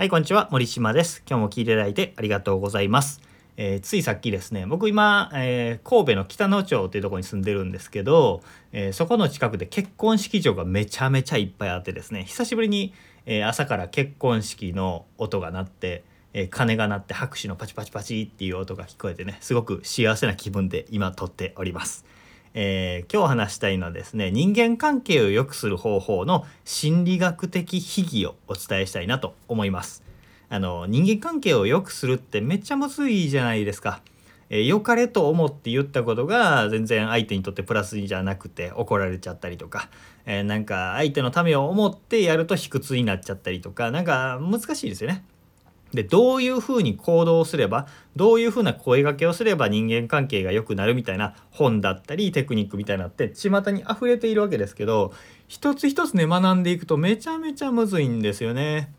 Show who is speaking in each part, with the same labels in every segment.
Speaker 1: はい、こんにちは。森島です。今日も聞いていただいてありがとうございます。えー、ついさっきですね、僕今、えー、神戸の北野町っていうとこに住んでるんですけど、えー、そこの近くで結婚式場がめちゃめちゃいっぱいあってですね、久しぶりに、え朝から結婚式の音が鳴って、え鐘が鳴って拍手のパチパチパチっていう音が聞こえてね、すごく幸せな気分で今撮っております。えー、今日話したいのはですね人間関係を良くする方法の心理学的秘技をお伝えしたいなと思います。あの人間関係を良くするってめっちゃむずいじゃないですか、えー、かれと思って言ったことが全然相手にとってプラスじゃなくて怒られちゃったりとか、えー、なんか相手のためを思ってやると卑屈になっちゃったりとか。なんか難しいですよね。でどういうふうに行動すればどういうふうな声がけをすれば人間関係が良くなるみたいな本だったりテクニックみたいなって巷に溢れているわけですけど一つ一つね学んでいくとめちゃめちゃむずいんですよね。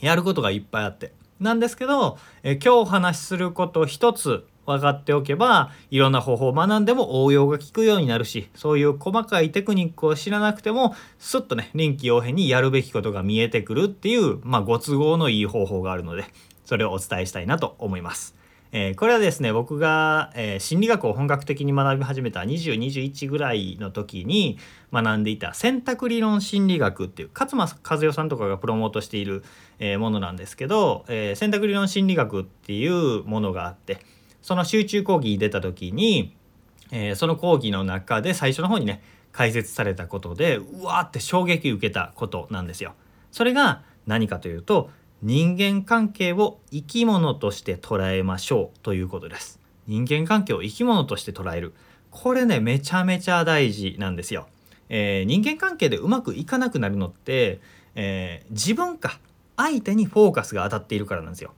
Speaker 1: やることがいっぱいあって。なんですけどえ今日お話しすること一つ分かっておけばいろんな方法を学んでも応用が効くようになるしそういう細かいテクニックを知らなくてもスッとね臨機応変にやるべきことが見えてくるっていうまあご都合のいい方法があるのでそれをお伝えしたいなと思います。えー、これはですね僕が、えー、心理学を本格的に学び始めた2021ぐらいの時に学んでいた選択理論心理学っていう勝間和代さんとかがプロモートしている、えー、ものなんですけど、え選択理論心理学っていうものがあってその集中講義に出た時に、えー、その講義の中で最初の方にね解説されたことでうわーって衝撃受けたことなんですよ。それが何かというと人間関係を生き物として捉えましょうということです。人間関係を生き物として捉える。これねめちゃめちゃ大事なんですよ。えー、人間関係でうまくいかなくなるのって、えー、自分か相手にフォーカスが当たっているからなんですよ。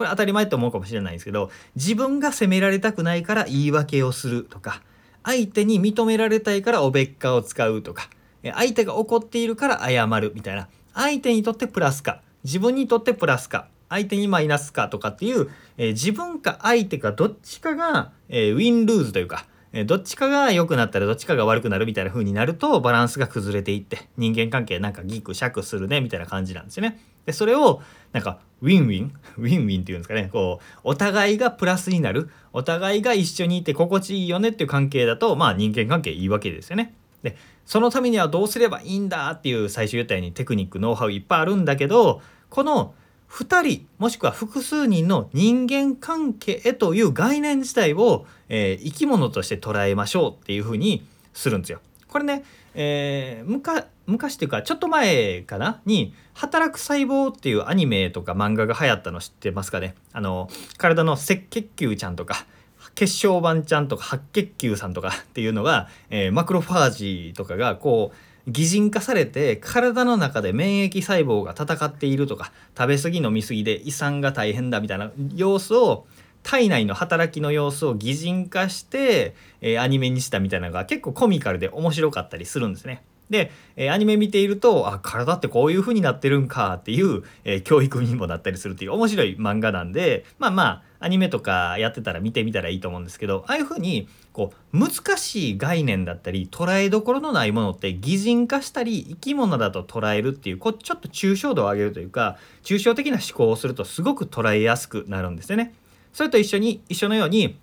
Speaker 1: これ当たり前と思うかもしれないんですけど自分が責められたくないから言い訳をするとか相手に認められたいからおべっかを使うとか相手が怒っているから謝るみたいな相手にとってプラスか自分にとってプラスか相手にマイナスかとかっていう、えー、自分か相手かどっちかが、えー、 win-lose というか、えー、どっちかが良くなったらどっちかが悪くなるみたいな風になるとバランスが崩れていって人間関係なんかギクシャクするねみたいな感じなんですよね。でそれをなんか win-win win-win っていうんですかねこうお互いがプラスになるお互いが一緒にいて心地いいよねっていう関係だとまあ人間関係いいわけですよね。でそのためにはどうすればいいんだっていう最初言ったようにテクニックノウハウいっぱいあるんだけどこの2人もしくは複数人の人間関係という概念自体を、えー、生き物として捉えましょうっていうふうにするんですよ。これね、えー、昔っていうかちょっと前かなに「働く細胞」っていうアニメとか漫画が流行ったの知ってますかね？あの体の赤血球ちゃんとか血小板ちゃんとか白血球さんとかっていうのが、えー、マクロファージとかがこう擬人化されて体の中で免疫細胞が戦っているとか食べ過ぎ飲み過ぎで胃酸が大変だみたいな様子を体内の働きの様子を擬人化して、えー、アニメにしたみたいなのが結構コミカルで面白かったりするんですね。で、えー、アニメ見ているとあ体ってこういう風になってるんかっていう、えー、教育にもなったりするっていう面白い漫画なんでまあまあアニメとかやってたら見てみたらいいと思うんですけどああいう風にこう難しい概念だったり捉えどころのないものって擬人化したり生き物だと捉えるっていうこうちょっと抽象度を上げるというか抽象的な思考をするとすごく捉えやすくなるんですよね。それと一緒に一緒のように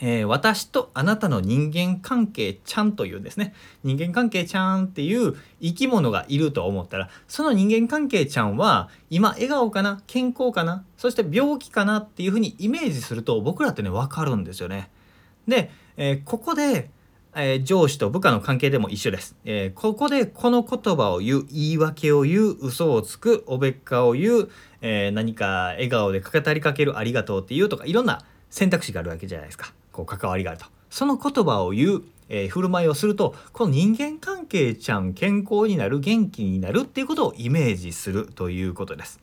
Speaker 1: えー、私とあなたの人間関係ちゃんというんですね人間関係ちゃんっていう生き物がいると思ったらその人間関係ちゃんは今笑顔かな健康かなそして病気かなっていうふうにイメージすると僕らってねわかるんですよね。で、えー、ここで、えー、上司と部下の関係でも一緒です、えここでこの言葉を言う言い訳を言う嘘をつくおべっかを言うえー、何か笑顔で語りかけるありがとうっていうとかいろんな選択肢があるわけじゃないですか。こう関わりがあると。その言葉を言う、えー、振る舞いをするとこの人間関係ちゃん健康になる元気になるっていうことをイメージするということです。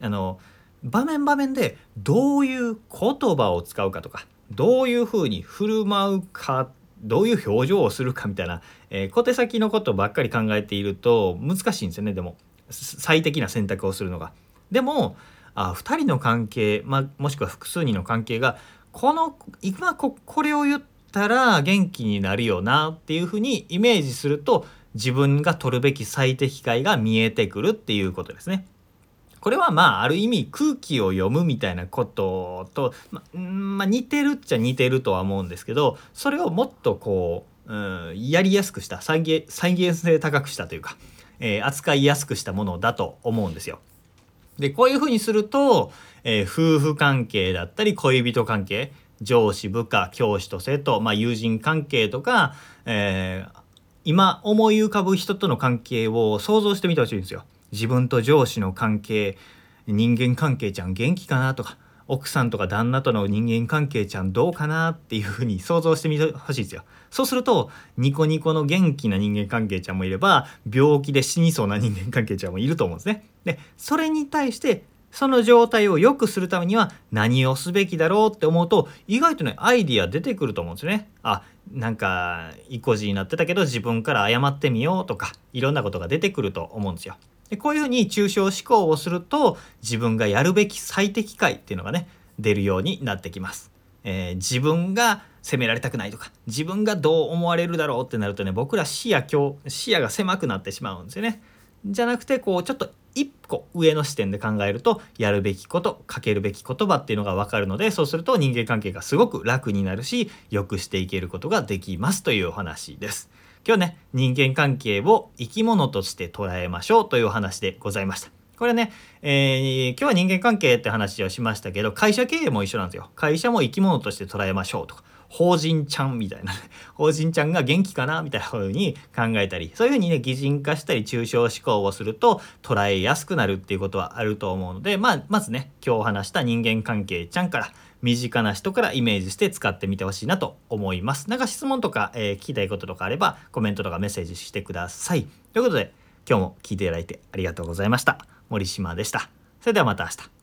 Speaker 1: あの場面場面でどういう言葉を使うかとかどういうふうに振る舞うかどういう表情をするかみたいな、えー、小手先のことばっかり考えていると難しいんですよねでも最適な選択をするのが。でもあ2人の関係、ま、もしくは複数人の関係がこの今ここれを言ったら元気になるよなっていうふうにイメージすると自分が取るべき最適解が見えてくるっていうことですね。これはまあある意味空気を読むみたいなことと、ままあ、似てるっちゃ似てるとは思うんですけどそれをもっとこう、うん、やりやすくした再現再現性高くしたというか、えー、扱いやすくしたものだと思うんですよ。でこういうふうにすると、えー、夫婦関係だったり恋人関係上司部下教師と生徒、まあ、友人関係とか、えー、今思い浮かぶ人との関係を想像してみてほしいんですよ。自分と上司の関係人間関係ちゃん元気かなとか奥さんとか旦那との人間関係ちゃんどうかなっていうふうに想像してみてほしいですよ。そうするとニコニコの元気な人間関係ちゃんもいれば病気で死にそうな人間関係ちゃんもいると思うんですね。でそれに対してその状態を良くするためには何をすべきだろうって思うと意外とねアイディア出てくると思うんですよね。あなんか意固地になってたけど自分から謝ってみようとかいろんなことが出てくると思うんですよ。でこういうふうに抽象思考をすると自分がやるべき最適解っていうのがね出るようになってきます。えー、自分が責められたくないとか自分がどう思われるだろうってなるとね僕ら視野視野が狭くなってしまうんですよね。じゃなくてこうちょっと一個上の視点で考えるとやるべきことかけるべき言葉っていうのが分かるのでそうすると人間関係がすごく楽になるし良くしていけることができますというお話です。今日ね人間関係を生き物として捉えましょうというお話でございました。これね、えー、今日は人間関係って話をしましたけど会社経営も一緒なんですよ。会社も生き物として捉えましょうとか法人ちゃんみたいな、ね、法人ちゃんが元気かなみたいな風に考えたりそういう風にね擬人化したり抽象思考をすると捉えやすくなるっていうことはあると思うので、まあ、まずね今日話した人間関係ちゃんから身近な人からイメージして使ってみてほしいなと思います。なんか質問とか、えー、聞きたいこととかあればコメントとかメッセージしてください。ということで今日も聞いていただいてありがとうございました。森島でした。それではまた明日。